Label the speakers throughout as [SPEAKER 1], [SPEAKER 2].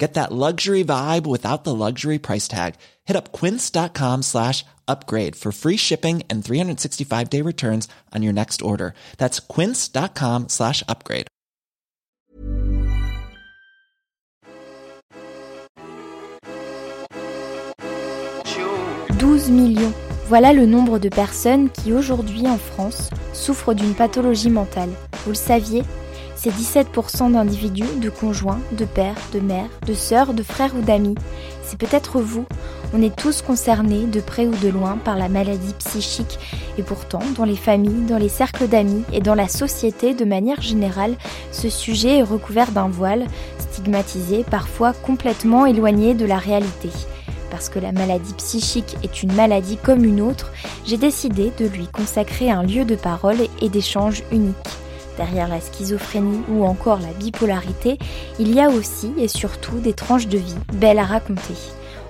[SPEAKER 1] Get that luxury vibe without the luxury price tag. Hit up quince.com slash upgrade for free shipping and 365 day returns on your next order. That's quince.com slash upgrade.
[SPEAKER 2] 12 millions. Voilà le nombre de personnes qui aujourd'hui en France souffrent d'une pathologie mentale. Vous le saviez c'est 17% d'individus, de conjoints, de pères, de mères, de sœurs, de frères ou d'amis. C'est peut-être vous. On est tous concernés, de près ou de loin, par la maladie psychique. Et pourtant, dans les familles, dans les cercles d'amis et dans la société de manière générale, ce sujet est recouvert d'un voile, stigmatisé, parfois complètement éloigné de la réalité parce que la maladie psychique est une maladie comme une autre, j'ai décidé de lui consacrer un lieu de parole et d'échange unique. Derrière la schizophrénie ou encore la bipolarité, il y a aussi et surtout des tranches de vie belles à raconter.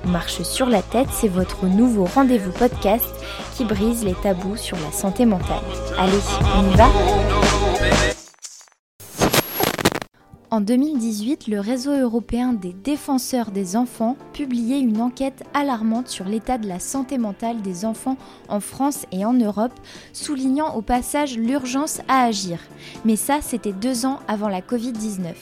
[SPEAKER 2] On marche sur la tête, c'est votre nouveau rendez-vous podcast qui brise les tabous sur la santé mentale. Allez, on y va? En 2018, le réseau européen des défenseurs des enfants publiait une enquête alarmante sur l'état de la santé mentale des enfants en France et en Europe, soulignant au passage l'urgence à agir. Mais ça, c'était deux ans avant la Covid-19.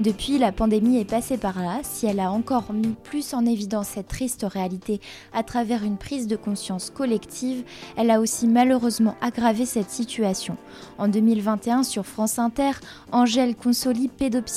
[SPEAKER 2] Depuis, la pandémie est passée par là, si elle a encore mis plus en évidence cette triste réalité à travers une prise de conscience collective, elle a aussi malheureusement aggravé cette situation. En 2021, sur France Inter, Angèle Consoli, pédopsychiatre,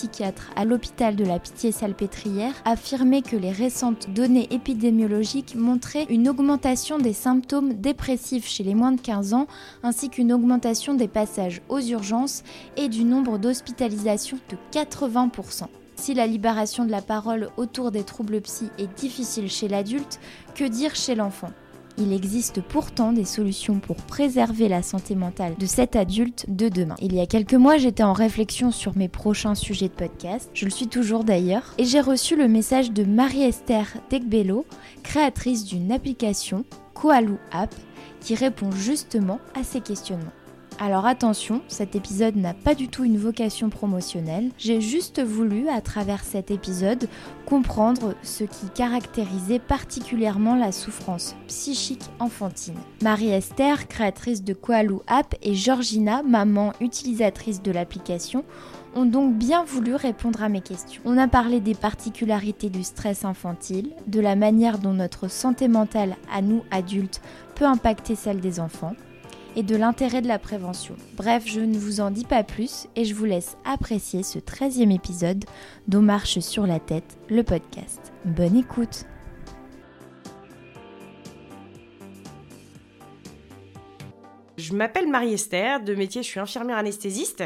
[SPEAKER 2] à l'hôpital de la Pitié-Salpêtrière affirmait que les récentes données épidémiologiques montraient une augmentation des symptômes dépressifs chez les moins de 15 ans, ainsi qu'une augmentation des passages aux urgences et du nombre d'hospitalisations de 80%. Si la libération de la parole autour des troubles psy est difficile chez l'adulte, que dire chez l'enfant? Il existe pourtant des solutions pour préserver la santé mentale de cet adulte de demain. Il y a quelques mois, j'étais en réflexion sur mes prochains sujets de podcast, je le suis toujours d'ailleurs, et j'ai reçu le message de Marie-Esther Degbello, créatrice d'une application, Koalou App, qui répond justement à ces questionnements. Alors attention, cet épisode n'a pas du tout une vocation promotionnelle. J'ai juste voulu, à travers cet épisode, comprendre ce qui caractérisait particulièrement la souffrance psychique enfantine. Marie-Esther, créatrice de Koalou App, et Georgina, maman utilisatrice de l'application, ont donc bien voulu répondre à mes questions. On a parlé des particularités du stress infantile, de la manière dont notre santé mentale à nous adultes peut impacter celle des enfants, et de l'intérêt de la prévention. Bref, je ne vous en dis pas plus et je vous laisse apprécier ce 13e épisode dont marche sur la tête le podcast. Bonne écoute
[SPEAKER 3] Je m'appelle Marie-Esther, de métier je suis infirmière anesthésiste.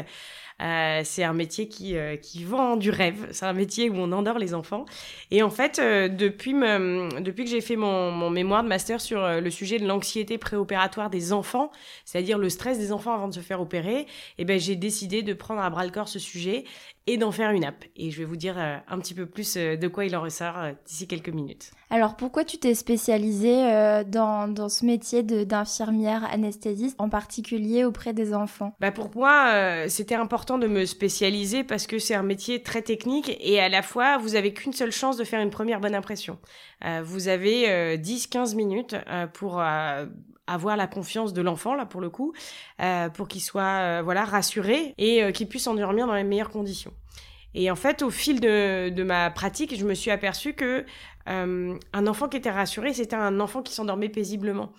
[SPEAKER 3] C'est un métier qui, qui vend du rêve. C'est un métier où on endort les enfants. Et en fait, depuis, depuis que j'ai fait mon, mon, mémoire de master sur le sujet de l'anxiété préopératoire des enfants, c'est-à-dire le stress des enfants avant de se faire opérer, eh ben, j'ai décidé de prendre à bras le corps ce sujet et d'en faire une app. Et je vais vous dire euh, un petit peu plus euh, de quoi il en ressort euh, d'ici quelques minutes.
[SPEAKER 2] Alors pourquoi tu t'es spécialisée dans, dans, ce métier d'infirmière anesthésiste, en particulier auprès des enfants?
[SPEAKER 3] Bah Pour moi, c'était important de me spécialiser parce que c'est un métier très technique et à la fois, vous avez qu'une seule chance de faire une première bonne impression. vous avez 10-15 minutes pour avoir la confiance de l'enfant là pour le coup, euh, pour qu'il soit euh, voilà rassuré et euh, qu'il puisse endormir dans les meilleures conditions. Et en fait, au fil de, ma pratique, je me suis aperçue que un enfant qui était rassuré, c'était un enfant qui s'endormait paisiblement.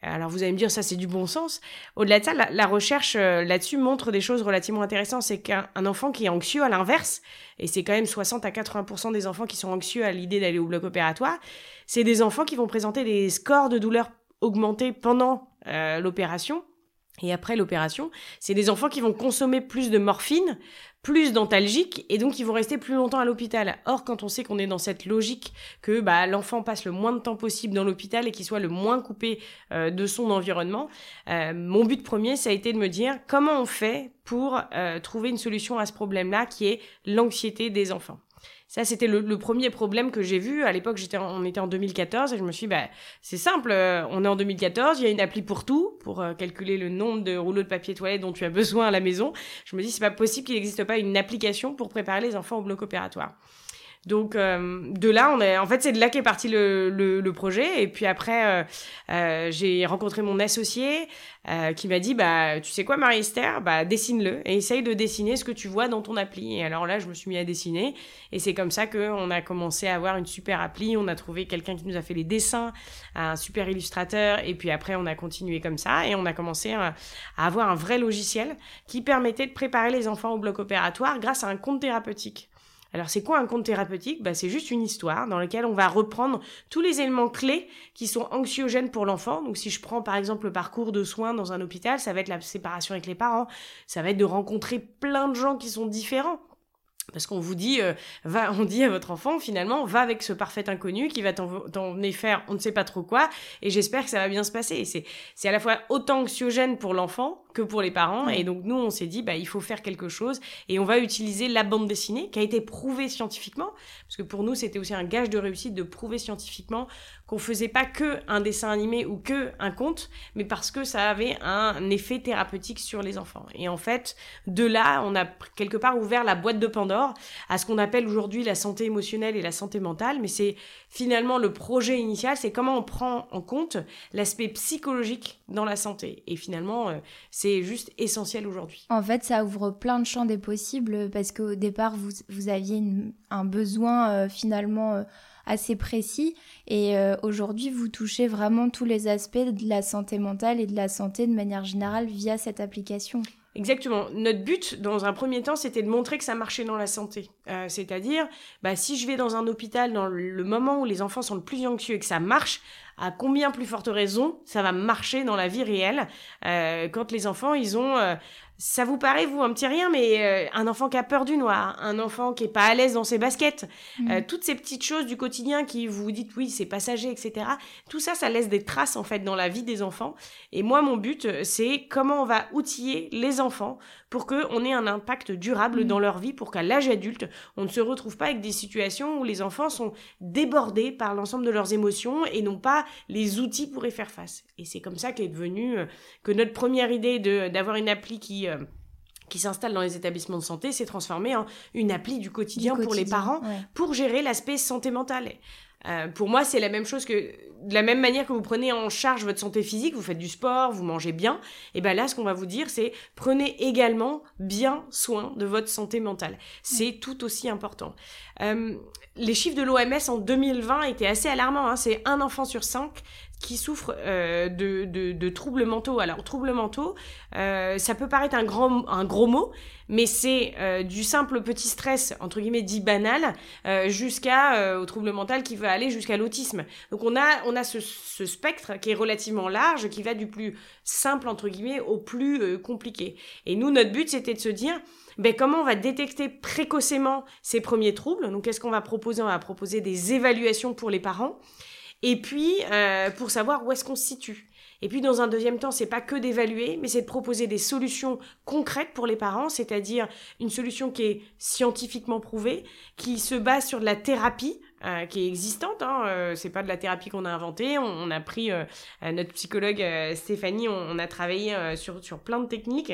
[SPEAKER 3] Alors vous allez me dire, ça c'est du bon sens. Au-delà de ça, la, recherche là-dessus montre des choses relativement intéressantes. C'est qu'un enfant qui est anxieux, à l'inverse, et c'est quand même 60 à 80% des enfants qui sont anxieux à l'idée d'aller au bloc opératoire, c'est des enfants qui vont présenter des scores de douleur augmenter pendant euh, l'opération. Et après l'opération, c'est des enfants qui vont consommer plus de morphine, plus d'antalgiques, et donc ils vont rester plus longtemps à l'hôpital. Or, quand on sait qu'on est dans cette logique que bah, l'enfant passe le moins de temps possible dans l'hôpital et qu'il soit le moins coupé euh, de son environnement, euh, mon but premier, ça a été de me dire comment on fait pour trouver une solution à ce problème-là, qui est l'anxiété des enfants. Ça, c'était le, premier problème que j'ai vu. À l'époque, j'étais, on était en 2014 et je me suis dit, bah, c'est simple, euh, on est en 2014, il y a une appli pour tout, pour euh, calculer le nombre de rouleaux de papier toilette dont tu as besoin à la maison. Je me dis, c'est pas possible qu'il n'existe pas une application pour préparer les enfants au bloc opératoire. Donc euh, de là, on est, en fait, c'est de là qu'est parti le, le, projet. Et puis après, euh, euh, j'ai rencontré mon associé qui m'a dit, bah, tu sais quoi, Marie-Esther, bah, dessine-le et essaye de dessiner ce que tu vois dans ton appli. Et alors là, je me suis mis à dessiner. Et c'est comme ça qu'on a commencé à avoir une super appli. On a trouvé quelqu'un qui nous a fait les dessins, un super illustrateur. Et puis après, on a continué comme ça et on a commencé à, à avoir un vrai logiciel qui permettait de préparer les enfants au bloc opératoire grâce à un compte thérapeutique. Alors c'est quoi un compte thérapeutique? Bah, C'est juste une histoire dans laquelle on va reprendre tous les éléments clés qui sont anxiogènes pour l'enfant. Donc si je prends par exemple le parcours de soins dans un hôpital, ça va être la séparation avec les parents, ça va être de rencontrer plein de gens qui sont différents. Parce qu'on vous dit, euh, va, on dit à votre enfant, finalement, va avec ce parfait inconnu qui va t'emmener faire on ne sait pas trop quoi, et j'espère que ça va bien se passer. C'est à la fois autant anxiogène pour l'enfant que pour les parents, et donc nous, on s'est dit, bah, il faut faire quelque chose, et on va utiliser la bande dessinée, qui a été prouvée scientifiquement, parce que pour nous, c'était aussi un gage de réussite de prouver scientifiquement qu'on faisait pas que un dessin animé ou que un conte, mais parce que ça avait un effet thérapeutique sur les enfants. Et en fait, de là, on a quelque part ouvert la boîte de Pandore à ce qu'on appelle aujourd'hui la santé émotionnelle et la santé mentale, mais c'est finalement le projet initial, c'est comment on prend en compte l'aspect psychologique dans la santé. Et finalement, euh, c'est juste essentiel aujourd'hui.
[SPEAKER 2] En fait, ça ouvre plein de champs des possibles parce qu'au départ, vous, vous aviez un besoin euh, finalement... Euh, assez précis. Et euh, aujourd'hui, vous touchez vraiment tous les aspects de la santé mentale et de la santé de manière générale via cette application.
[SPEAKER 3] Exactement. Notre but, dans un premier temps, c'était de montrer que ça marchait dans la santé. Euh, c'est-à-dire, bah, si je vais dans un hôpital dans le moment où les enfants sont le plus anxieux et que ça marche, à combien plus forte raison ça va marcher dans la vie réelle euh, quand les enfants, ils ont ça vous paraît, vous, un petit rien, mais euh, un enfant qui a peur du noir, un enfant qui est pas à l'aise dans ses baskets, mm. euh, toutes ces petites choses du quotidien qui vous dites oui, c'est passager, etc. Tout ça, ça laisse des traces, en fait, dans la vie des enfants. Et moi, mon but, c'est comment on va outiller les enfants pour qu'on ait un impact durable mm. dans leur vie, pour qu'à l'âge adulte, on ne se retrouve pas avec des situations où les enfants sont débordés par l'ensemble de leurs émotions et n'ont pas les outils pour y faire face. Et c'est comme ça qu'est devenu euh, que notre première idée d'avoir une appli qui euh, qui s'installe dans les établissements de santé s'est transformée en une appli du quotidien, pour les parents pour gérer l'aspect santé mentale. Euh, pour moi, c'est la même chose que de la même manière que vous prenez en charge votre santé physique, vous faites du sport, vous mangez bien, et ben là, ce qu'on va vous dire, c'est prenez également bien soin de votre santé mentale. C'est tout aussi important. Euh, les chiffres de l'OMS en 2020 étaient assez alarmants. Hein. C'est un enfant sur cinq, qui souffrent euh, de, de, troubles mentaux. Alors, troubles mentaux, euh, ça peut paraître un, grand, un gros mot, mais c'est euh, du simple petit stress, entre guillemets, dit banal, jusqu'à au trouble mental qui va aller jusqu'à l'autisme. Donc, on a, on a ce, ce, spectre qui est relativement large, qui va du plus simple, entre guillemets, au plus compliqué. Et nous, notre but, c'était de se dire, ben, comment on va détecter précocement ces premiers troubles. Donc, qu'est-ce qu'on va proposer? On va proposer des évaluations pour les parents. Et puis, euh, pour savoir où est-ce qu'on se situe. Et puis, dans un deuxième temps, c'est pas que d'évaluer, mais c'est de proposer des solutions concrètes pour les parents, c'est-à-dire une solution qui est scientifiquement prouvée, qui se base sur de la thérapie, euh, qui est existante. Hein, euh, c'est pas de la thérapie qu'on a inventée. On, a pris euh, notre psychologue Stéphanie, on, a travaillé sur sur plein de techniques,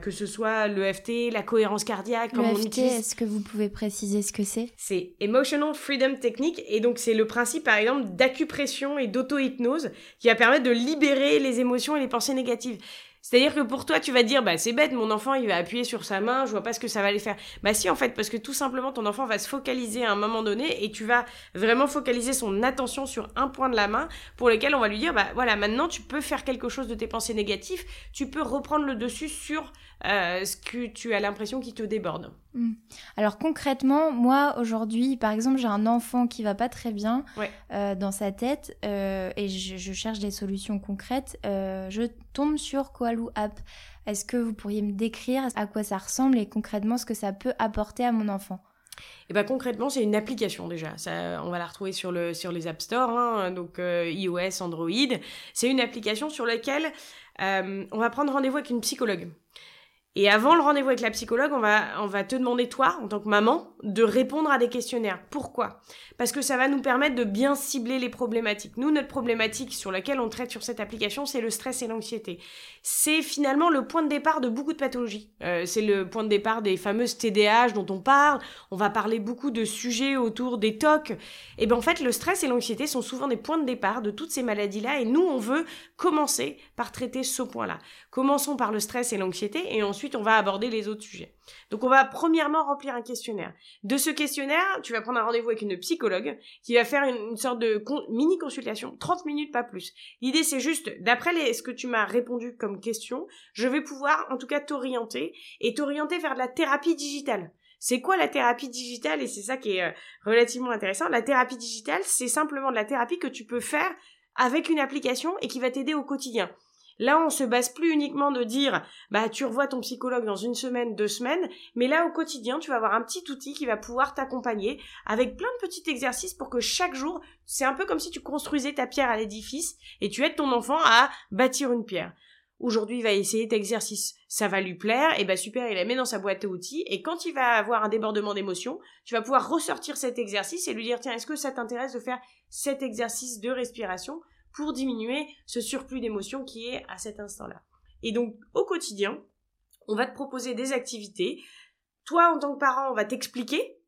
[SPEAKER 3] que ce soit l'EFT, la cohérence cardiaque,
[SPEAKER 2] utilise. Est-ce que vous pouvez préciser ce que c'est?
[SPEAKER 3] C'est Emotional Freedom Technique, et donc c'est le principe, par exemple, d'acupression et d'auto-hypnose qui va permettre de libérer les émotions et les pensées négatives. C'est-à-dire que pour toi, tu vas dire, bah c'est bête, mon enfant, il va appuyer sur sa main, je vois pas ce que ça va aller faire. Bah si, en fait, parce que tout simplement, ton enfant va se focaliser à un moment donné et tu vas vraiment focaliser son attention sur un point de la main pour lequel on va lui dire, bah voilà, maintenant tu peux faire quelque chose de tes pensées négatives, tu peux reprendre le dessus sur euh, ce que tu as l'impression qui te déborde.
[SPEAKER 2] Hmm. Alors concrètement, moi aujourd'hui, par exemple, j'ai un enfant qui va pas très bien euh, dans sa tête euh, et je, cherche des solutions concrètes. je tombe sur Koaloo App. Est-ce que vous pourriez me décrire à quoi ça ressemble et concrètement ce que ça peut apporter à mon enfant?
[SPEAKER 3] Eh ben concrètement, c'est une application déjà. On va la retrouver sur le sur les App Store, hein, donc iOS, Android. C'est une application sur laquelle on va prendre rendez-vous avec une psychologue. Et avant le rendez-vous avec la psychologue, on va, on va te demander, toi, en tant que maman, de répondre à des questionnaires. Pourquoi? Parce que ça va nous permettre de bien cibler les problématiques. Nous, notre problématique sur laquelle on traite sur cette application, c'est le stress et l'anxiété. C'est finalement le point de départ de beaucoup de pathologies. Euh, c'est le point de départ des fameuses TDAH dont on parle. On va parler beaucoup de sujets autour des TOC. Et bien en fait, le stress et l'anxiété sont souvent des points de départ de toutes ces maladies-là. Et nous, on veut commencer par traiter ce point-là. Commençons par le stress et l'anxiété et ensuite on va aborder les autres sujets. Donc on va premièrement remplir un questionnaire. De ce questionnaire, tu vas prendre un rendez-vous avec une psychologue qui va faire une, sorte de mini consultation, 30 minutes pas plus. L'idée c'est juste, d'après ce que tu m'as répondu comme question, je vais pouvoir en tout cas t'orienter et t'orienter vers de la thérapie digitale. C'est quoi la thérapie digitale? Et c'est ça qui est euh, relativement intéressant. La thérapie digitale, c'est simplement de la thérapie que tu peux faire avec une application et qui va t'aider au quotidien. Là, on se base plus uniquement de dire, bah, tu revois ton psychologue dans une semaine, deux semaines, mais là, au quotidien, tu vas avoir un petit outil qui va pouvoir t'accompagner avec plein de petits exercices pour que chaque jour, c'est un peu comme si tu construisais ta pierre à l'édifice et tu aides ton enfant à bâtir une pierre. Aujourd'hui, il va essayer cet exercice. Ça va lui plaire, et bah super, il la met dans sa boîte à outils, et quand il va avoir un débordement d'émotion, tu vas pouvoir ressortir cet exercice et lui dire, tiens, est-ce que ça t'intéresse de faire cet exercice de respiration? Pour diminuer ce surplus d'émotions qui est à cet instant-là. Et donc, au quotidien, on va te proposer des activités. Toi, en tant que parent, on va t'expliquer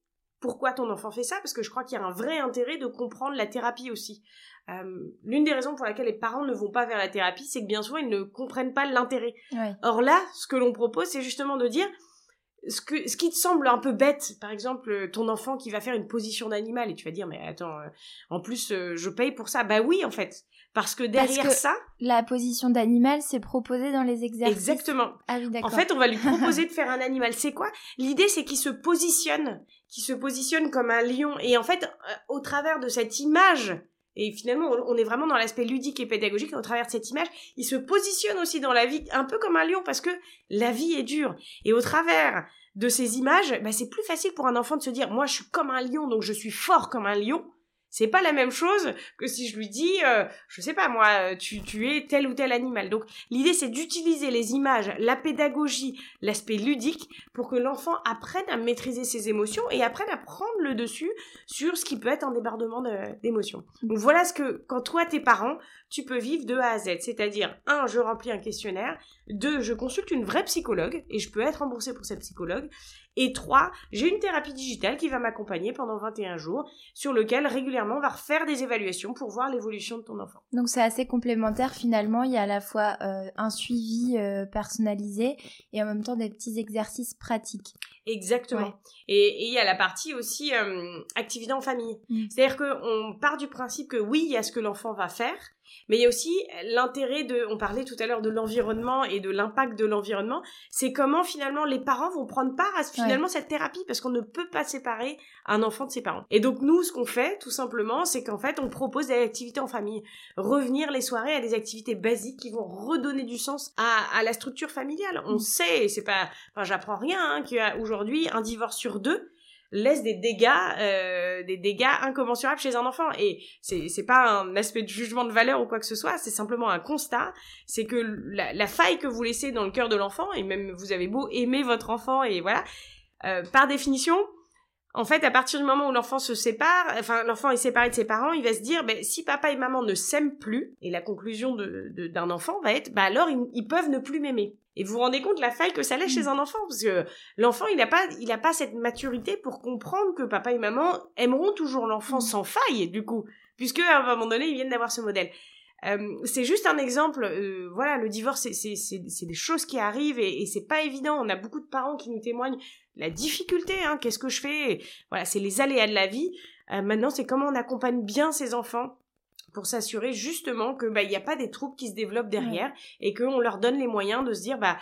[SPEAKER 3] pourquoi ton enfant fait ça, parce que je crois qu'il y a un vrai intérêt de comprendre la thérapie aussi. Euh, l'une des raisons pour laquelle les parents ne vont pas vers la thérapie, c'est que bien souvent, ils ne comprennent pas l'intérêt. Or là, ce que l'on propose, c'est justement de dire, ce, que, ce qui te semble un peu bête, par exemple, ton enfant qui va faire une position d'animal, et tu vas dire, mais attends, euh, en plus, euh, je paye pour ça. Bah oui, en fait. Parce que derrière ça.
[SPEAKER 2] La position d'animal, c'est proposé dans les exercices.
[SPEAKER 3] Exactement. Ah oui, en fait, on va lui proposer de faire un animal. C'est quoi? L'idée, c'est qu'il se positionne, qu'il se positionne comme un lion. Et en fait, euh, au travers de cette image, et finalement, on est vraiment dans l'aspect ludique et pédagogique. Au travers de cette image, il se positionne aussi dans la vie un peu comme un lion parce que la vie est dure. Et au travers de ces images, bah, c'est plus facile pour un enfant de se dire, moi, je suis comme un lion, donc je suis fort comme un lion. C'est pas la même chose que si je lui dis, euh, je sais pas moi, tu, tu es tel ou tel animal. Donc l'idée c'est d'utiliser les images, la pédagogie, l'aspect ludique pour que l'enfant apprenne à maîtriser ses émotions et apprenne à prendre le dessus sur ce qui peut être un débordement d'émotions. Donc voilà ce que quand toi t'es parent, tu peux vivre de A à Z. C'est-à-dire, un, je remplis un questionnaire, deux, je consulte une vraie psychologue et je peux être remboursé pour cette psychologue. Et trois, j'ai une thérapie digitale qui va m'accompagner pendant 21 jours, sur lequel régulièrement on va refaire des évaluations pour voir l'évolution de ton enfant.
[SPEAKER 2] Donc c'est assez complémentaire finalement, il y a à la fois euh, un suivi euh, personnalisé et en même temps des petits exercices pratiques.
[SPEAKER 3] Exactement. Et il y a la partie aussi euh, activité en famille. Mm. C'est-à-dire qu'on part du principe que oui, il y a ce que l'enfant va faire, Mais il y a aussi l'intérêt de, on parlait tout à l'heure de l'environnement et de l'impact de l'environnement, c'est comment finalement les parents vont prendre part à finalement cette thérapie parce qu'on ne peut pas séparer un enfant de ses parents. Et donc nous, ce qu'on fait tout simplement, c'est qu'en fait on propose des activités en famille, revenir les soirées à des activités basiques qui vont redonner du sens à, la structure familiale. On mm. sait, c'est pas, enfin j'apprends rien, hein, qu'il y a aujourd'hui un divorce sur deux laisse des dégâts, euh, des dégâts incommensurables chez un enfant. Et c'est c'est pas un aspect de jugement de valeur ou quoi que ce soit, c'est simplement un constat. C'est que la, faille que vous laissez dans le cœur de l'enfant, et même vous avez beau aimer votre enfant, et voilà, euh, par définition, en fait, à partir du moment où l'enfant se sépare, enfin l'enfant est séparé de ses parents, il va se dire, ben, si papa et maman ne s'aiment plus, et la conclusion de, d'un enfant va être, bah alors ils peuvent ne plus m'aimer. Et vous vous rendez compte la faille que ça laisse chez mm. un enfant, parce que l'enfant, il n'a pas, il a pas cette maturité pour comprendre que papa et maman aimeront toujours l'enfant mm. sans faille, du coup, puisque à un moment donné, ils viennent d'avoir ce modèle. Euh, c'est juste un exemple. Euh, voilà, le divorce, c'est des choses qui arrivent et, et c'est pas évident. On a beaucoup de parents qui nous témoignent la difficulté. Hein, Qu'est-ce que je fais? Voilà, c'est les aléas de la vie. Euh, maintenant, c'est comment on accompagne bien ces enfants pour s'assurer justement que bah il n'y a pas des troubles qui se développent derrière et qu'on leur donne les moyens de se dire bah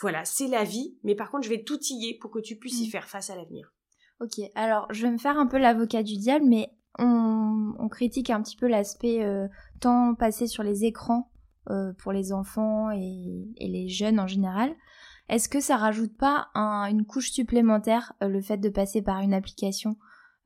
[SPEAKER 3] voilà c'est la vie mais par contre je vais tout tiller pour que tu puisses y mm. faire face à l'avenir.
[SPEAKER 2] Ok alors je vais me faire un peu l'avocat du diable mais on, critique un petit peu l'aspect euh, temps passé sur les écrans euh, pour les enfants et, les jeunes en général. Est-ce que ça rajoute pas une couche supplémentaire euh, le fait de passer par une application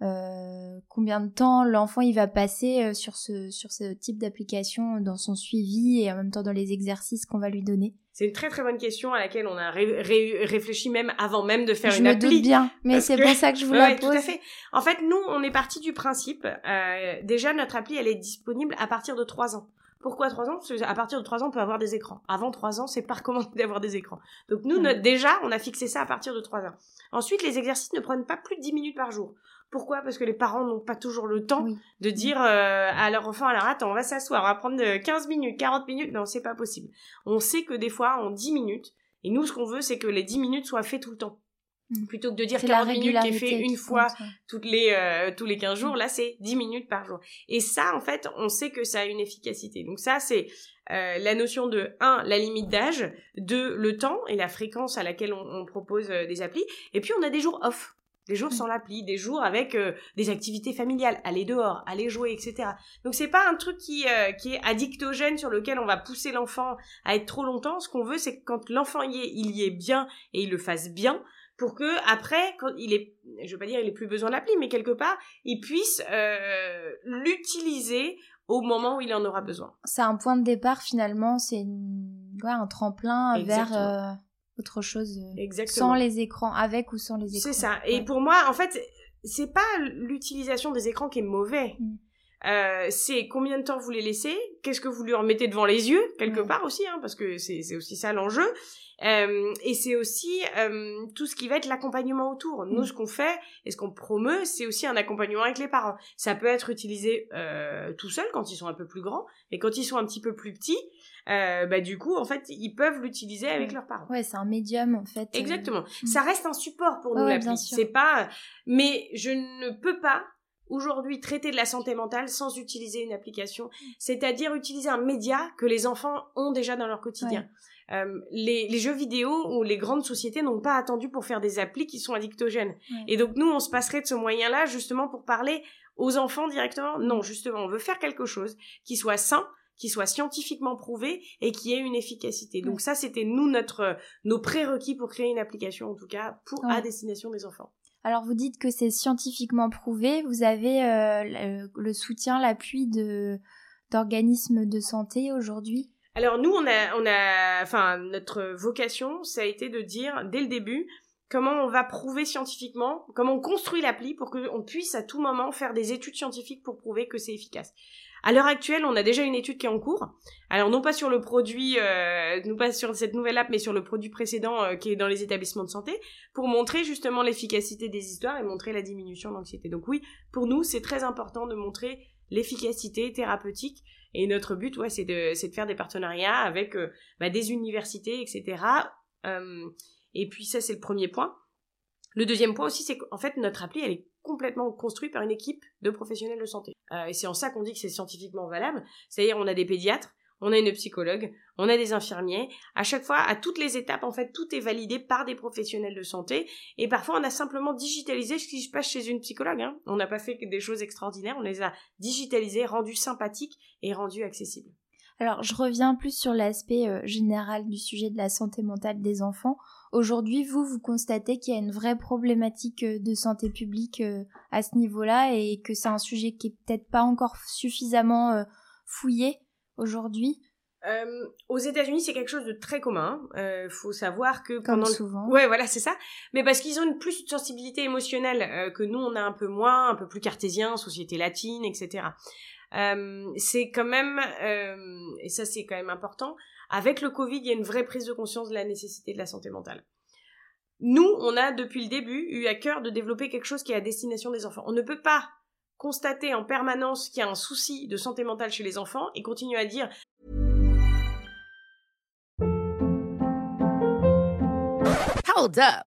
[SPEAKER 2] euh, combien de temps l'enfant il va passer euh, sur ce sur ce type d'application dans son suivi et en même temps dans les exercices qu'on va lui donner?
[SPEAKER 3] C'est une très très bonne question à laquelle on a réfléchi même avant même de faire une
[SPEAKER 2] appli. Je me doute bien, mais c'est pour ça que je vous la pose. Tout à fait.
[SPEAKER 3] En fait, nous on est parti du principe euh, déjà notre appli elle est disponible à partir de 3 ans. Pourquoi 3 ans? Parce qu'à partir de 3 ans, on peut avoir des écrans. Avant 3 ans, c'est pas recommandé d'avoir des écrans. Donc nous, notre, déjà, on a fixé ça à partir de 3 ans. Ensuite, les exercices ne prennent pas plus de 10 minutes par jour. Pourquoi? Parce que les parents n'ont pas toujours le temps de dire euh, à leur enfant alors attends, on va s'asseoir, on va prendre 15 minutes, 40 minutes. Non, c'est pas possible. On sait que des fois, en 10 minutes, et nous, ce qu'on veut, c'est que les 10 minutes soient faites tout le temps. Mm. Plutôt que de dire 40 minutes qui est fait une fois toutes les, euh, tous les 15 jours, là, c'est 10 minutes par jour. Et ça, en fait, on sait que ça a une efficacité. Donc ça, c'est euh, la notion de 1, la limite d'âge, 2, le temps et la fréquence à laquelle on, on propose des applis. Et puis, on a des jours off des jours sans l'appli, des jours avec euh, des activités familiales, aller dehors, aller jouer, etc. Donc c'est pas un truc qui, euh, qui est addictogène sur lequel on va pousser l'enfant à être trop longtemps. Ce qu'on veut, c'est que quand l'enfant y est, il y est bien et il le fasse bien pour que après, quand il est, je veux pas dire il ait plus besoin de l'appli, mais quelque part, il puisse euh, l'utiliser au moment où il en aura besoin.
[SPEAKER 2] C'est un point de départ finalement, c'est ouais, un tremplin vers autre chose euh, sans les écrans, avec ou sans les écrans.
[SPEAKER 3] C'est ça. Et pour moi, en fait, c'est pas l'utilisation des écrans qui est mauvais. Mm. Euh, c'est combien de temps vous les laissez, qu'est-ce que vous lui remettez devant les yeux, quelque part aussi, hein, parce que c'est aussi ça l'enjeu. Euh, et c'est aussi euh, tout ce qui va être l'accompagnement autour. Nous, mm. ce qu'on fait et ce qu'on promeut, c'est aussi un accompagnement avec les parents. Ça peut être utilisé tout seul quand ils sont un peu plus grands, et quand ils sont un petit peu plus petits, euh, bah du coup, en fait, ils peuvent l'utiliser avec leurs parents.
[SPEAKER 2] Ouais, c'est un médium en fait.
[SPEAKER 3] Exactement. Mm. Ça reste un support pour nous l'appli. C'est pas, mais je ne peux pas aujourd'hui traiter de la santé mentale sans utiliser une application, c'est-à-dire utiliser un média que les enfants ont déjà dans leur quotidien. Euh, les, les, jeux vidéo ou les grandes sociétés n'ont pas attendu pour faire des applis qui sont addictogènes. Et donc nous, on se passerait de ce moyen-là justement pour parler aux enfants directement. Non, justement, on veut faire quelque chose qui soit sain, qui soit scientifiquement prouvé et qui ait une efficacité. Donc ça, c'était nous notre nos prérequis pour créer une application, en tout cas pour à destination des enfants.
[SPEAKER 2] Alors vous dites que c'est scientifiquement prouvé. Vous avez euh, le, soutien, l'appui de d'organismes de santé aujourd'hui?
[SPEAKER 3] Alors nous, on a, on a, enfin, notre vocation, ça a été de dire dès le début comment on va prouver scientifiquement, comment on construit l'appli pour qu'on puisse à tout moment faire des études scientifiques pour prouver que c'est efficace. À l'heure actuelle, on a déjà une étude qui est en cours. Alors non pas sur le produit, euh, non pas sur cette nouvelle app, mais sur le produit précédent euh, qui est dans les établissements de santé, pour montrer justement l'efficacité des histoires et montrer la diminution d'anxiété. Donc oui, pour nous, c'est très important de montrer l'efficacité thérapeutique et notre but, ouais, c'est de, de faire des partenariats avec euh, bah, des universités, etc. Euh, et puis ça, c'est le premier point. Le deuxième point aussi, c'est qu'en fait, notre appli, elle est complètement construite par une équipe de professionnels de santé. Euh, et c'est en ça qu'on dit que c'est scientifiquement valable. C'est-à-dire, on a des pédiatres, on a une psychologue, on a des infirmiers. À chaque fois, à toutes les étapes, en fait, tout est validé par des professionnels de santé. Et parfois, on a simplement digitalisé ce qui se passe chez une psychologue. Hein. On n'a pas fait des choses extraordinaires, on les a digitalisées, rendues sympathiques et rendues accessibles.
[SPEAKER 2] Alors, je reviens plus sur l'aspect euh, général du sujet de la santé mentale des enfants. Aujourd'hui, vous, vous constatez qu'il y a une vraie problématique euh, de santé publique euh, à ce niveau-là et que c'est un sujet qui est peut-être pas encore suffisamment fouillé aujourd'hui?
[SPEAKER 3] Euh, aux États-Unis, c'est quelque chose de très commun. Euh, faut savoir que
[SPEAKER 2] pendant Comme souvent.
[SPEAKER 3] ouais, voilà, c'est ça. Mais parce qu'ils ont une plus de sensibilité émotionnelle euh, que nous, on a un peu moins, un peu plus cartésien, société latine, etc. Euh, c'est quand même, euh, et ça c'est quand même important. Avec le Covid, il y a une vraie prise de conscience de la nécessité de la santé mentale. Nous, on a depuis le début eu à cœur de développer quelque chose qui est à destination des enfants. On ne peut pas constater en permanence qu'il y a un souci de santé mentale chez les enfants et continuer à dire
[SPEAKER 4] Hold up.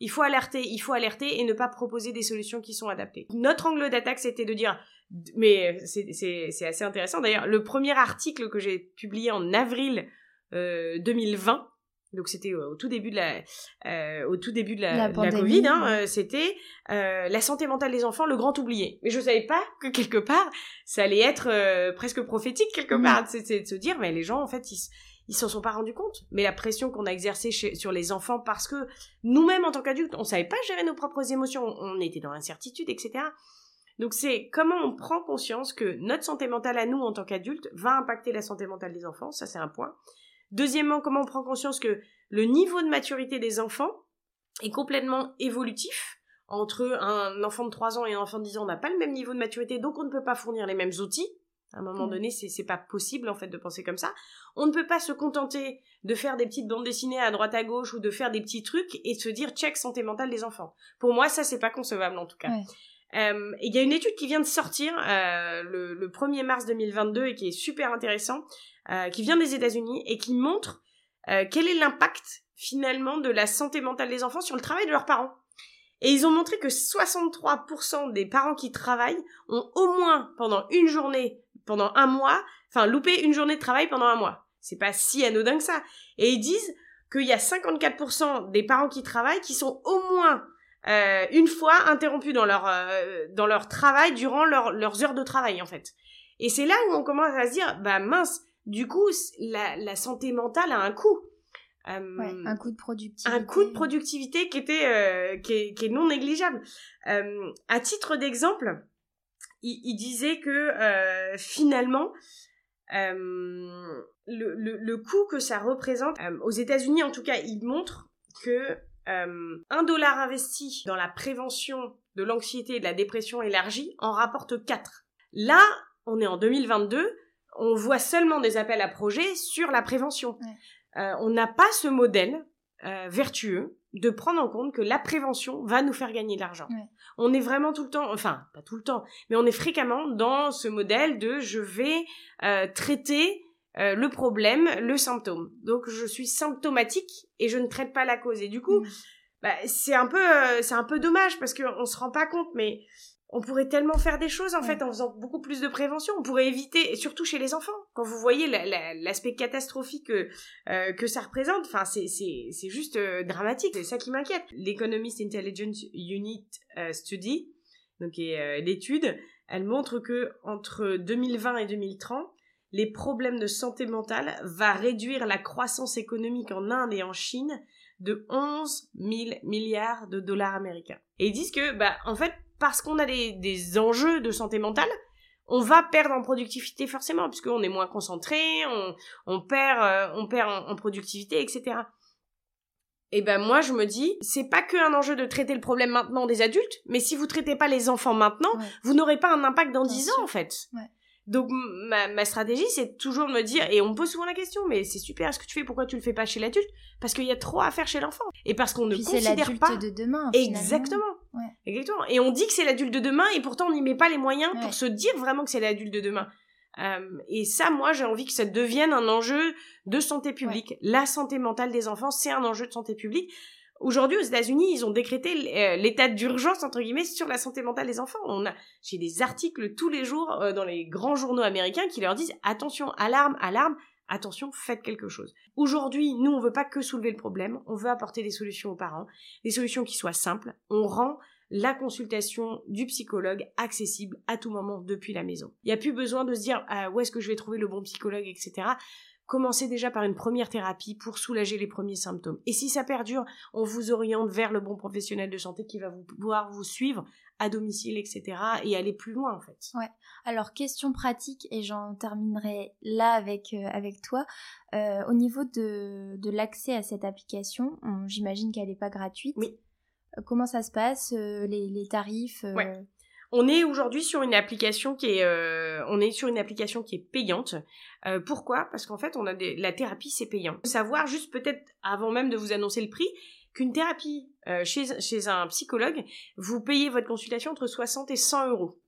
[SPEAKER 3] Il faut alerter, il faut alerter et ne pas proposer des solutions qui sont adaptées. Notre angle d'attaque, c'était de dire, mais c'est assez intéressant d'ailleurs, le premier article que j'ai publié en avril euh, 2020, donc c'était au tout début de la, euh, au tout début de la,
[SPEAKER 2] La
[SPEAKER 3] de la
[SPEAKER 2] pandémie,
[SPEAKER 3] Covid, hein,
[SPEAKER 2] ouais.
[SPEAKER 3] euh, c'était euh, la santé mentale des enfants, le grand oublié. Mais je savais pas que quelque part, ça allait être euh, presque prophétique quelque
[SPEAKER 2] Mhm.
[SPEAKER 3] part, c'est c'est de se dire, mais les gens en fait, ils, ils s'en sont pas rendus compte. Mais la pression qu'on a exercée sur les enfants, parce que nous-mêmes en tant qu'adultes, on savait pas gérer nos propres émotions, on était dans l'incertitude, etc. Donc c'est comment on prend conscience que notre santé mentale à nous en tant qu'adultes va impacter la santé mentale des enfants, ça c'est un point. Deuxièmement, comment on prend conscience que le niveau de maturité des enfants est complètement évolutif. Entre un enfant de 3 ans et un enfant de 10 ans, on n'a pas le même niveau de maturité, donc on ne peut pas fournir les mêmes outils. À un moment
[SPEAKER 2] Mm.
[SPEAKER 3] donné, c'est pas possible en fait de penser comme ça. On ne peut pas se contenter de faire des petites bandes dessinées à droite à gauche ou de faire des petits trucs et de se dire check santé mentale des enfants. Pour moi, ça c'est pas concevable en tout cas.
[SPEAKER 2] Ouais.
[SPEAKER 3] Euh, il y a une étude qui vient de sortir euh, le, le 1er mars 2022 et qui est super intéressant, euh, qui vient des États-Unis et qui montre euh, quel est l'impact finalement de la santé mentale des enfants sur le travail de leurs parents. Et ils ont montré que 63% des parents qui travaillent ont au moins pendant une journée, pendant un mois, enfin loupé une journée de travail pendant un mois. C'est pas si anodin que ça. Et ils disent qu'il y a 54% des parents qui travaillent qui sont au moins euh, une fois interrompus dans leur euh, dans leur travail durant leur- leurs heures de travail en fait. Et c'est là où on commence à se dire bah mince, du coup la, la santé mentale a un coût. Euh,
[SPEAKER 2] Ouais, un coup de productivité.
[SPEAKER 3] un coût de productivité qui était euh, qui, est, qui est non négligeable. Euh, à titre d'exemple, il, il disait que euh, finalement euh, le, le, le coût que ça représente euh, aux États-Unis, en tout cas, il montre que un dollar investi dans la prévention de l'anxiété et de la dépression élargie en rapporte 4. Là, on est en 2022, on voit seulement des appels à projets sur la prévention. Euh, on n'a pas ce modèle euh, vertueux de prendre en compte que la prévention va nous faire gagner de l'argent.
[SPEAKER 2] Ouais.
[SPEAKER 3] On est vraiment tout le temps, enfin pas tout le temps, mais on est fréquemment dans ce modèle de je vais euh, traiter euh, le problème, le symptôme. Donc je suis symptomatique et je ne traite pas la cause. Et du coup,
[SPEAKER 2] Mm.
[SPEAKER 3] bah, c'est un peu, c'est un peu dommage parce qu'on se rend pas compte, mais on pourrait tellement faire des choses en fait en faisant beaucoup plus de prévention. On pourrait éviter, et surtout chez les enfants, quand vous voyez l'aspect catastrophique que, euh, que ça représente, enfin c'est c'est juste euh, dramatique. C'est ça qui m'inquiète. L'Economist Intelligence Unit euh, Study, donc l'étude, elle montre que entre 2020 et 2030, les problèmes de santé mentale va réduire la croissance économique en Inde et en Chine de 11 000 milliards de dollars américains. Et ils disent que, bah, en fait, parce qu'on a des, des, enjeux de santé mentale, on va perdre en productivité forcément, puisqu'on est moins concentré, on, on perd, euh, on perd en, productivité, etc. Et ben moi je me dis, c'est pas que un enjeu de traiter le problème maintenant des adultes, mais si vous traitez pas les enfants maintenant, vous n'aurez pas un impact dans dix ans en fait. Ouais. Donc ma, ma stratégie, c'est toujours de me dire, et on me pose souvent la question, mais c'est super ce que tu fais, pourquoi tu le fais pas chez l'adulte? Parce qu'il y a trop à faire chez l'enfant. Et parce qu'on ne considère pas...
[SPEAKER 2] de demain.
[SPEAKER 3] Exactement. Exactement. Et on dit que c'est l'adulte de demain, et pourtant on n'y met pas les moyens pour se dire vraiment que c'est l'adulte de demain. Euh, et ça, moi, j'ai envie que ça devienne un enjeu de santé publique. La santé mentale des enfants, c'est un enjeu de santé publique. Aujourd'hui, aux États-Unis, ils ont décrété euh, l'état d'urgence entre guillemets sur la santé mentale des enfants. On a, j'ai des articles tous les jours euh, dans les grands journaux américains qui leur disent attention, alarme, alarme, attention, faites quelque chose. Aujourd'hui, nous, on veut pas que soulever le problème, on veut apporter des solutions aux parents, des solutions qui soient simples. On rend la consultation du psychologue accessible à tout moment depuis la maison. Il n'y a plus besoin de se dire ah, où est-ce que je vais trouver le bon psychologue, etc. Commencez déjà par une première thérapie pour soulager les premiers symptômes. Et si ça perdure, on vous oriente vers le bon professionnel de santé qui va vous, pouvoir vous suivre à domicile, etc. et aller plus loin en fait.
[SPEAKER 2] Ouais. Alors question pratique et j'en terminerai là avec euh, avec toi. Euh, au niveau de, de l'accès à cette application, j'imagine qu'elle n'est pas gratuite.
[SPEAKER 3] Oui.
[SPEAKER 2] Euh, comment ça se passe les, les, tarifs
[SPEAKER 3] ouais. On est aujourd'hui sur une application qui est, euh, on est sur une application qui est payante. Euh, pourquoi? Parce qu'en fait, on a des, la thérapie c'est payant. Savoir juste peut-être avant même de vous annoncer le prix qu'une thérapie euh, chez, chez un psychologue, vous payez votre consultation entre 60 et 100 euros.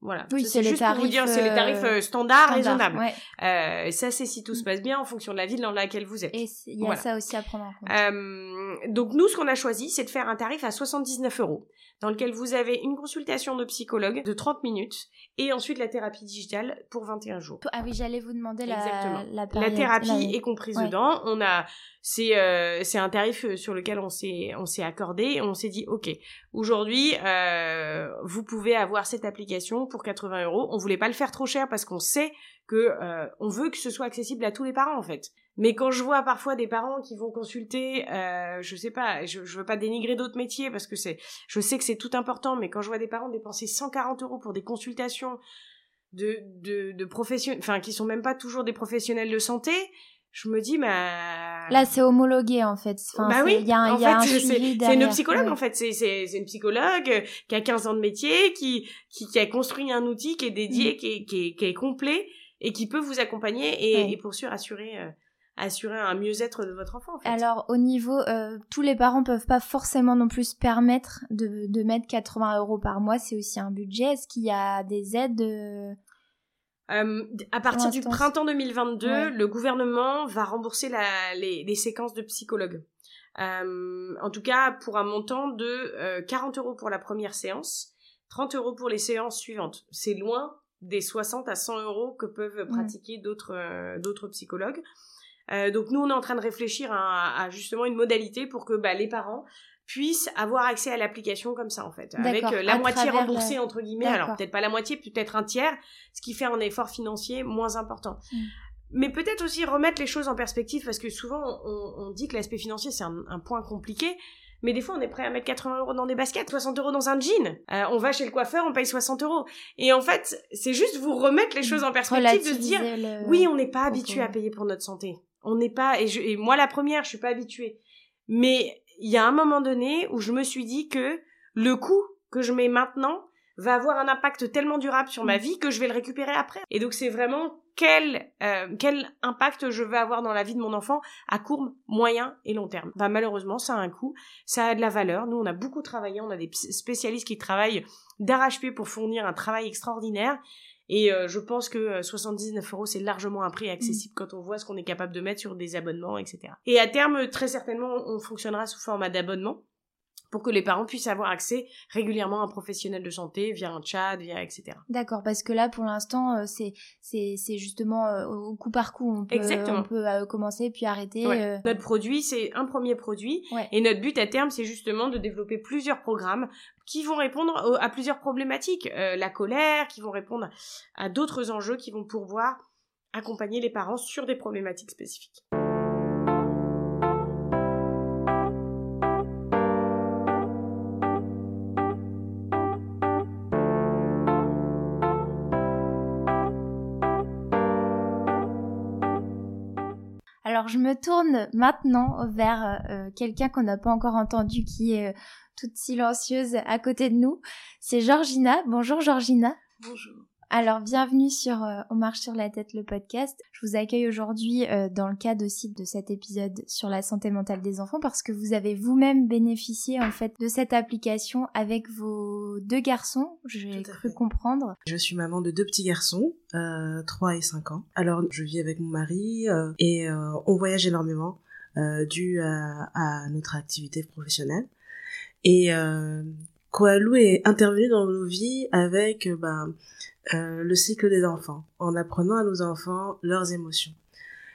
[SPEAKER 3] Voilà.
[SPEAKER 2] Oui, c'est les tarifs. Pour vous
[SPEAKER 3] dire, c'est les tarifs standards standard, raisonnables. Ouais. ça, c'est si tout se passe bien en fonction de la ville dans laquelle vous êtes.
[SPEAKER 2] Et il y a ça aussi à prendre en compte.
[SPEAKER 3] donc nous, ce qu'on a choisi, c'est de faire un tarif à 79 euros dans lequel vous avez une consultation de psychologue de 30 minutes et ensuite la thérapie digitale pour 21 jours.
[SPEAKER 2] Ah oui, j'allais vous demander la,
[SPEAKER 3] Exactement.
[SPEAKER 2] la,
[SPEAKER 3] la thérapie est comprise dedans. On a c'est euh, c'est un tarif euh, sur lequel on s'est on s'est accordé on s'est dit ok aujourd'hui euh, vous pouvez avoir cette application pour 80 euros. On voulait pas le faire trop cher parce qu'on sait que euh, on veut que ce soit accessible à tous les parents en fait. Mais quand je vois parfois des parents qui vont consulter, euh, je sais pas, je, je veux pas dénigrer d'autres métiers parce que c'est, je sais que c'est tout important, mais quand je vois des parents dépenser 140 euros pour des consultations de de, de professionnels, enfin qui sont même pas toujours des professionnels de santé, je me dis bah
[SPEAKER 2] là c'est homologué en fait
[SPEAKER 3] enfin, bah oui il y a, en y a fait, c'est une psychologue en fait c'est une psychologue qui a 15 ans de métier qui qui, qui a construit un outil qui est dédié mm. qui est qui est qui est complet et qui peut vous accompagner et, et pour sûr assurer euh, assurer un mieux-être de votre enfant. En fait.
[SPEAKER 2] Alors au niveau, euh, tous les parents peuvent pas forcément non plus se permettre de, de mettre 80 euros par mois, c'est aussi un budget. Est-ce qu'il y a des aides euh...
[SPEAKER 3] Euh, à partir du printemps 2022, le gouvernement va rembourser la, les, les, séquences de psychologues. Euh, en tout cas, pour un montant de 40 euros pour la première séance, 30 euros pour les séances suivantes. C'est loin des 60 à 100 euros que peuvent pratiquer d'autres euh, d'autres psychologues. Euh, donc nous, on est en train de réfléchir à, justement une modalité pour que bah, les parents puissent avoir accès à l'application comme ça en fait, avec euh, la moitié remboursée entre guillemets. Alors peut-être pas la moitié, peut-être un tiers, ce qui fait un effort financier moins important. Mm. Mais peut-être aussi remettre les choses en perspective parce que souvent on, on dit que l'aspect financier c'est un, un, point compliqué. Mais des fois, on est prêt à mettre 80 euros dans des baskets, 60 euros dans un jean. Euh, on va chez le coiffeur, on paye 60 euros. Et en fait, c'est juste vous remettre les choses en perspective, de se dire, oui, on n'est pas habitué à payer pour notre santé. On n'est pas, et, je, et moi la première, je suis pas habituée. Mais il y a un moment donné où je me suis dit que le coût que je mets maintenant va avoir un impact tellement durable sur ma mm. vie que je vais le récupérer après. Et donc c'est vraiment quel, euh, quel impact je veux avoir dans la vie de mon enfant à court, moyen et long terme. Bah, malheureusement, ça a un coût, ça a de la valeur. Nous, on a beaucoup travaillé, on a des spécialistes qui travaillent d'arrache-pied pour fournir un travail extraordinaire. Et euh, je pense que 79 euh, euros, c'est largement un prix accessible mm. quand on voit ce qu'on est capable de mettre sur des abonnements, etc. Et à terme, très certainement, on fonctionnera sous format d'abonnement pour que les parents puissent avoir accès régulièrement à un professionnel de santé via un chat, via etc.
[SPEAKER 2] D'accord, parce que là pour l'instant euh, c'est c'est justement euh, au coup par coup on peut on peut euh, commencer puis arrêter.
[SPEAKER 3] Notre produit c'est un premier produit et notre but à terme c'est justement de développer plusieurs programmes qui vont répondre à plusieurs problématiques, la colère, qui vont répondre à d'autres enjeux, qui vont pouvoir accompagner les parents sur des problématiques spécifiques.
[SPEAKER 2] Alors je me tourne maintenant vers euh, quelqu'un qu'on n'a pas encore entendu qui est euh, toute silencieuse à côté de nous. C'est Georgina. Bonjour Georgina.
[SPEAKER 3] Bonjour.
[SPEAKER 2] Alors, bienvenue sur euh, On marche sur la tête, le podcast. Je vous accueille aujourd'hui euh, dans le cadre aussi de cet épisode sur la santé mentale des enfants parce que vous avez vous-même bénéficié en fait de cette application avec vos deux garçons, j'ai cru comprendre.
[SPEAKER 5] Je suis maman de deux petits garçons, euh, 3 et 5 ans. Alors, je vis avec mon mari euh, et on voyage énormément dû à, à, notre activité professionnelle. Et Koalou est intervenu dans nos vies avec bah, euh, le cycle des enfants, en apprenant à nos enfants leurs émotions.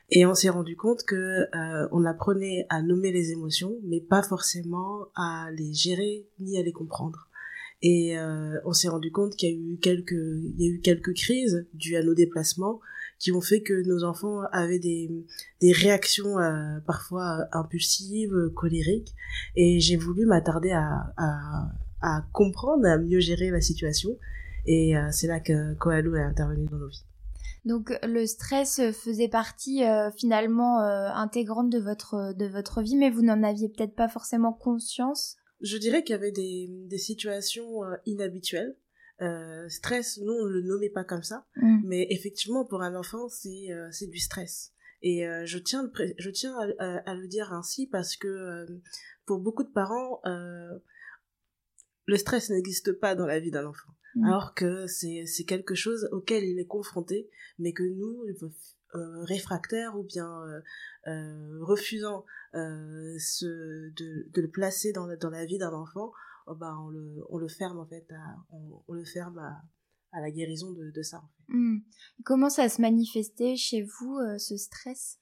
[SPEAKER 5] Et on s'est rendu compte que euh, on apprenait à nommer les émotions, mais pas forcément à les gérer ni à les comprendre. Et euh, on s'est rendu compte qu'il y a eu quelques, il y a eu quelques crises dues à nos déplacements qui ont fait que nos enfants avaient des, des réactions parfois impulsives, colériques. Et j'ai voulu m'attarder à, à, à comprendre, à mieux gérer la situation et euh, c'est là que Koalou est intervenu dans nos vies.
[SPEAKER 2] Donc le stress faisait partie euh, finalement euh, intégrante de votre de votre vie, mais vous n'en aviez peut-être pas forcément conscience.
[SPEAKER 5] Je dirais qu'il y avait des, des situations inhabituelles. stress, nous on le nommait pas comme ça, mm. mais effectivement pour un enfant c'est c'est du stress. Et je tiens je tiens à, à, le dire ainsi parce que pour beaucoup de parents le stress n'existe pas dans la vie d'un enfant. Mm. alors que c'est quelque chose auquel il est confronté mais que nous euh, réfractaires ou bien euh, euh, refusant euh, ce, de, de le placer dans la, dans la vie d'un enfant oh bah on le on le ferme en fait à, on, on le ferme à, à la guérison de, de ça en fait.
[SPEAKER 2] Mm. Comment ça se manifestait chez vous euh, ce stress?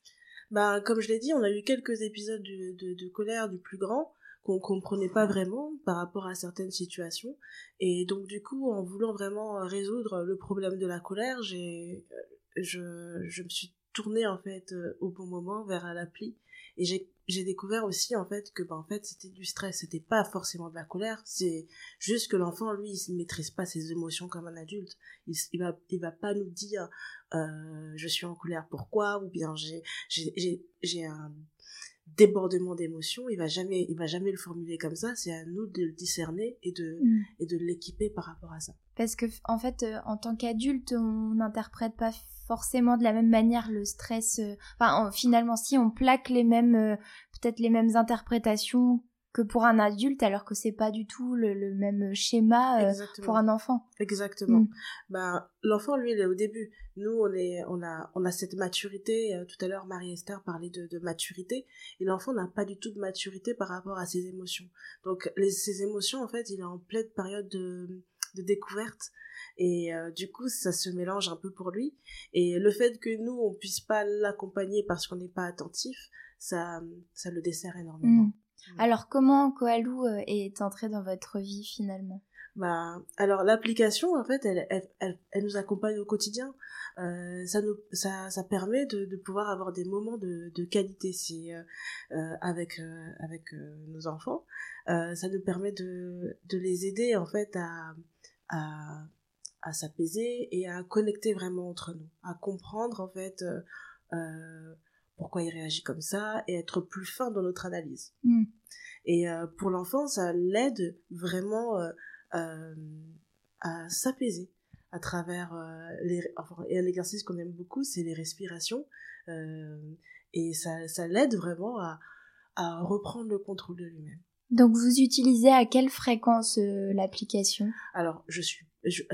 [SPEAKER 5] Bah comme je l'ai dit on a eu quelques épisodes de, de, de colère du plus grand qu'on comprenait pas vraiment par rapport à certaines situations. Et donc du coup en voulant vraiment résoudre le problème de la colère j'ai euh, je, je me suis tournée en fait euh, au bon moment vers l'appli. Et j'ai j'ai découvert aussi en fait que ben en fait c'était du stress. C'était pas forcément de la colère. C'est juste que l'enfant lui il ne maîtrise pas ses émotions comme un adulte. Il, va il va pas nous dire euh, je suis en colère pourquoi? Ou bien j'ai j'ai j'ai un débordement d'émotions, il va jamais, il va jamais le formuler comme ça. C'est à nous de le discerner et de mm. et de l'équiper par rapport à ça.
[SPEAKER 2] Parce que en fait, euh, en tant qu'adulte, on n'interprète pas forcément de la même manière le stress. Euh, enfin, finalement, si on plaque les mêmes, euh, peut-être les mêmes interprétations que pour un adulte alors que c'est pas du tout le, même schéma euh, pour un enfant.
[SPEAKER 5] Exactement. Mm. Bah l'enfant lui il est au début. Nous on est on a on a cette maturité euh, tout à l'heure Marie-Esther parlait de, de maturité et l'enfant n'a pas du tout de maturité par rapport à ses émotions. Donc les, ses émotions en fait, il est en pleine période de de découverte et euh, du coup ça se mélange un peu pour lui et le fait que nous on puisse pas l'accompagner parce qu'on n'est pas attentif, ça ça le dessert énormément. Mm.
[SPEAKER 2] Alors comment Koalou euh, est entré dans votre vie finalement?
[SPEAKER 5] Bah, alors l'application en fait elle, elle, elle, nous accompagne au quotidien. Euh, ça nous ça, ça permet de, de pouvoir avoir des moments de, de qualité si euh, euh avec euh, avec nos enfants. Ça nous permet de, de les aider en fait à à, à s'apaiser et à connecter vraiment entre nous à comprendre en fait euh, pourquoi il réagit comme ça et être plus fin dans notre analyse. Mm. Et euh, pour l'enfant, ça l'aide vraiment euh, euh, à s'apaiser à travers les enfin, et un exercice qu'on aime beaucoup, c'est les respirations et ça, ça l'aide vraiment à, à reprendre le contrôle de lui-même.
[SPEAKER 2] Donc vous utilisez à quelle fréquence l'application?
[SPEAKER 5] Alors je suis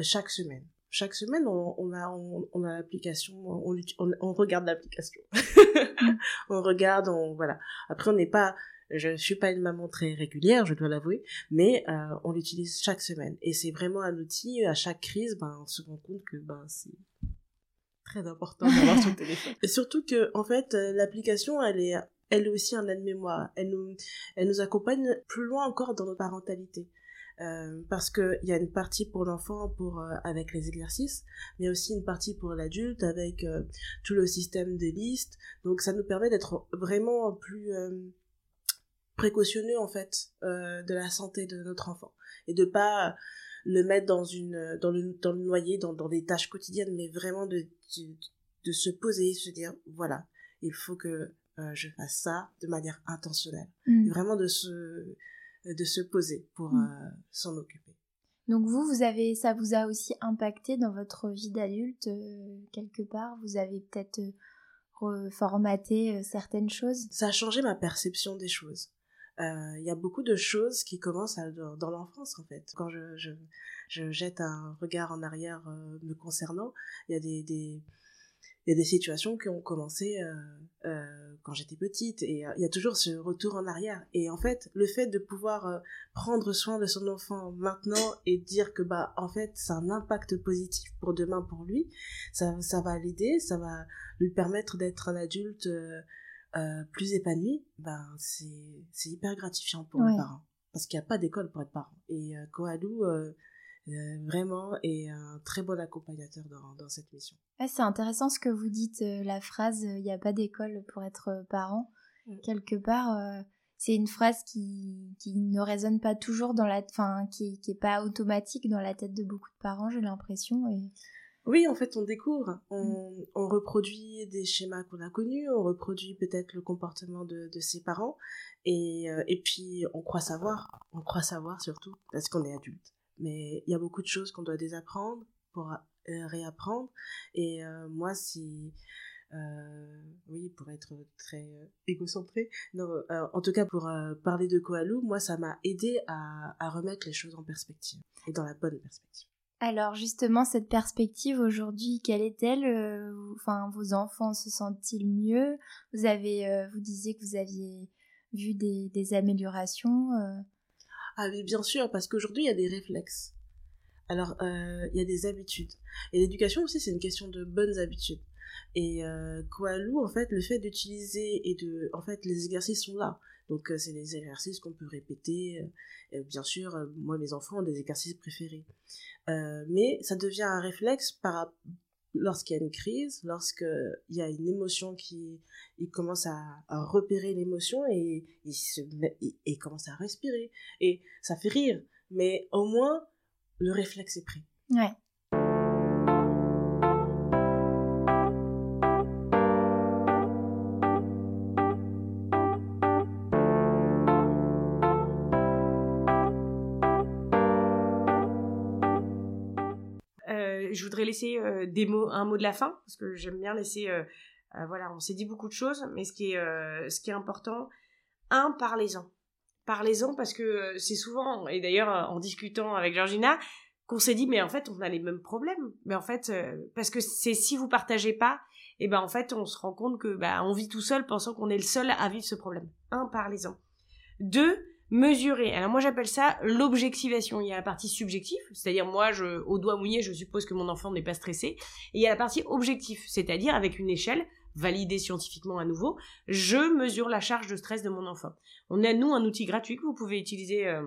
[SPEAKER 5] chaque semaine chaque semaine, on, a, on, a l'application, on, on, regarde l'application. on regarde, on, voilà. Après, on n'est pas, Je suis pas une maman très régulière, je dois l'avouer, mais euh, on l'utilise chaque semaine. Et c'est vraiment un outil, à chaque crise, ben, on se rend compte que ben, c'est très important d'avoir son téléphone. Et surtout que, en fait, euh, l'application, elle est, elle est aussi un aide-mémoire. Elle nous, elle nous accompagne plus loin encore dans notre parentalité. Euh, parce que il y a une partie pour l'enfant pour euh, avec les exercices, mais aussi une partie pour l'adulte avec euh, tout le système des listes. Donc ça nous permet d'être vraiment plus précautionneux en fait de la santé de notre enfant et de pas le mettre dans une dans le dans le noyer dans dans des tâches quotidiennes, mais vraiment de de, de se poser, se dire voilà il faut que je fasse ça de manière intentionnelle, mmh. vraiment de se de se poser pour mm. euh, s'en occuper.
[SPEAKER 2] Donc vous, vous avez, ça vous a aussi impacté dans votre vie d'adulte euh, quelque part? Vous avez peut-être euh, reformaté certaines choses?
[SPEAKER 5] Ça a changé ma perception des choses. Il y a beaucoup de choses qui commencent dans l'enfance en fait. Quand je, je, je, jette un regard en arrière me concernant, il y a des, des il y a des situations qui ont commencé euh, euh, quand j'étais petite et euh, il y a toujours ce retour en arrière. Et en fait le fait de pouvoir prendre soin de son enfant maintenant et dire que bah en fait c'est un impact positif pour demain pour lui ça ça va l'aider ça va lui permettre d'être un adulte plus épanoui ben c'est c'est hyper gratifiant pour les parents. Parce qu'il n'y a pas d'école pour être parent. Et Koalou vraiment et un très bon accompagnateur dans, dans cette mission.
[SPEAKER 2] c'est intéressant ce que vous dites, euh, la phrase il n'y a pas d'école pour être parent. Mm. Quelque part, euh, c'est une phrase qui, qui ne résonne pas toujours dans la. Enfin, qui, qui est pas automatique dans la tête de beaucoup de parents, j'ai l'impression. Et...
[SPEAKER 5] Oui, en fait, on découvre, on, mm. on reproduit des schémas qu'on a connus, on reproduit peut-être le comportement de, de ses parents, et, et puis on croit savoir, on croit savoir surtout, parce qu'on est adulte mais il y a beaucoup de choses qu'on doit désapprendre pour euh, réapprendre. Et euh, moi, si euh, oui, pour être très égocentré. Non, en tout cas, pour parler de Koalou, moi, ça m'a aidé à, remettre les choses en perspective et dans la bonne perspective.
[SPEAKER 2] Alors justement, cette perspective aujourd'hui, quelle est-elle Enfin, vos enfants se sentent-ils mieux? Vous avez, vous disiez que vous aviez vu des améliorations.
[SPEAKER 5] Ah oui, bien sûr, parce qu'aujourd'hui, il y a des réflexes. Alors, euh, il y a des habitudes. Et l'éducation aussi, c'est une question de bonnes habitudes. Et euh, Koalou, en fait, le fait d'utiliser et de... En fait, les exercices sont là. Donc, euh, c'est des exercices qu'on peut répéter. Euh, bien sûr, moi, mes enfants ont des exercices préférés. mais ça devient un réflexe par, lorsqu'il y a une crise, lorsqu'il y a une émotion qui il commence à, repérer l'émotion et il se et, commence à respirer et ça fait rire mais au moins le réflexe est pris.
[SPEAKER 2] Ouais.
[SPEAKER 3] Je voudrais laisser euh, un mot de la fin parce que j'aime bien laisser. Euh, euh, voilà, on s'est dit beaucoup de choses, mais ce qui est, ce qui est important, un, parlez-en, parlez-en parce que c'est souvent, et d'ailleurs en discutant avec Georgina, qu'on s'est dit mais en fait on a les mêmes problèmes, mais en fait parce que c'est si vous partagez pas, et ben en fait on se rend compte que bah on vit tout seul pensant qu'on est le seul à vivre ce problème. Un, parlez-en. Deux, mesurer. Alors moi j'appelle ça l'objectivation. Il y a la partie subjective, c'est-à-dire moi je, au doigt mouillé je suppose que mon enfant n'est pas stressé. Et il y a la partie objective, c'est-à-dire avec une échelle validée scientifiquement à nouveau, je mesure la charge de stress de mon enfant. On a nous un outil gratuit que vous pouvez utiliser euh,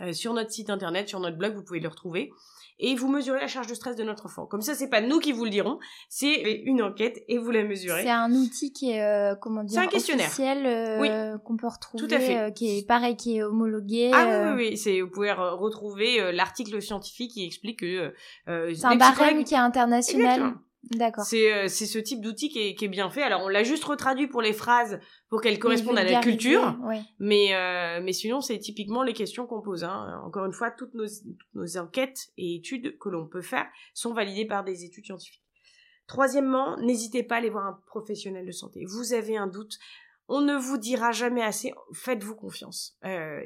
[SPEAKER 3] euh, sur notre site internet, sur notre blog, vous pouvez le retrouver et vous mesurez la charge de stress de notre enfant. Comme ça, c'est pas nous qui vous le dirons, c'est une enquête et vous la mesurez.
[SPEAKER 2] C'est un outil qui est euh, comment dire
[SPEAKER 3] un questionnaire
[SPEAKER 2] euh, qu'on peut retrouver, Tout à fait. Euh, qui est pareil, qui est homologué.
[SPEAKER 3] Ah oui, oui, c'est vous pouvez retrouver l'article scientifique qui explique que
[SPEAKER 2] c'est un barème qui est international. D'accord.
[SPEAKER 3] C'est euh, c'est ce type d'outil qui est, qui est bien fait. Alors on l'a juste retraduit pour les phrases pour qu'elles correspondent à la culture, mais euh, mais sinon c'est typiquement les questions qu'on pose. Hein. Encore une fois, toutes nos, nos enquêtes et études que l'on peut faire sont validées par des études scientifiques. Troisièmement, n'hésitez pas à aller voir un professionnel de santé. Vous avez un doute, on ne vous dira jamais assez. Faites-vous confiance. Euh,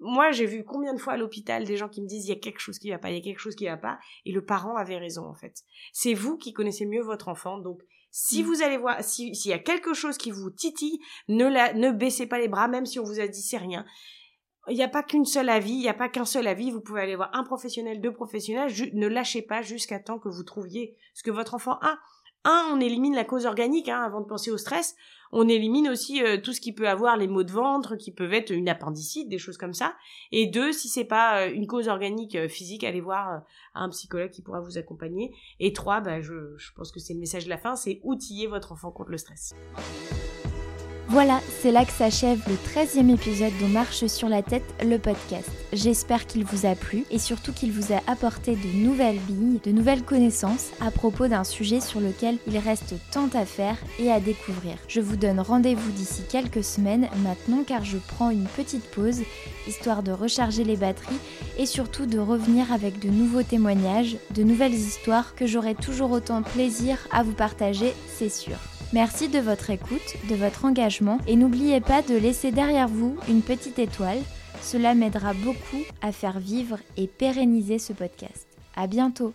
[SPEAKER 3] moi, j'ai vu combien de fois à l'hôpital des gens qui me disent il y a quelque chose qui va pas, il y a quelque chose qui va pas, et le parent avait raison en fait. C'est vous qui connaissez mieux votre enfant, donc Si
[SPEAKER 6] Mm.
[SPEAKER 3] vous allez voir, si- s'il y a quelque chose qui vous titille, ne, la, ne baissez pas les bras, même si on vous a dit c'est rien. Il n'y a pas qu'une seule avis, il n'y a pas qu'un seul avis. Vous pouvez aller voir un professionnel, deux professionnels. Ne lâchez pas jusqu'à temps que vous trouviez ce que votre enfant a. Un, on élimine la cause organique hein, avant de penser au stress. On élimine aussi euh, tout ce qui peut avoir les maux de ventre, qui peuvent être une appendicite, des choses comme ça. Et deux, si c'est pas euh, une cause organique euh, physique, allez voir un psychologue qui pourra vous accompagner. Et trois, bah, je pense que c'est le message de la fin, c'est outiller votre enfant contre le stress.
[SPEAKER 2] Voilà, c'est là que s'achève le 13e épisode de Marche sur la tête, le podcast. J'espère qu'il vous a plu et surtout qu'il vous a apporté de nouvelles billes, de nouvelles connaissances à propos d'un sujet sur lequel il reste tant à faire et à découvrir. Je vous donne rendez-vous d'ici quelques semaines maintenant car je prends une petite pause, histoire de recharger les batteries et surtout de revenir avec de nouveaux témoignages, de nouvelles histoires que j'aurai toujours autant plaisir à vous partager, c'est sûr. Merci de votre écoute, de votre engagement et n'oubliez pas de laisser derrière vous une petite étoile. Cela m'aidera beaucoup à faire vivre et pérenniser ce podcast. À bientôt!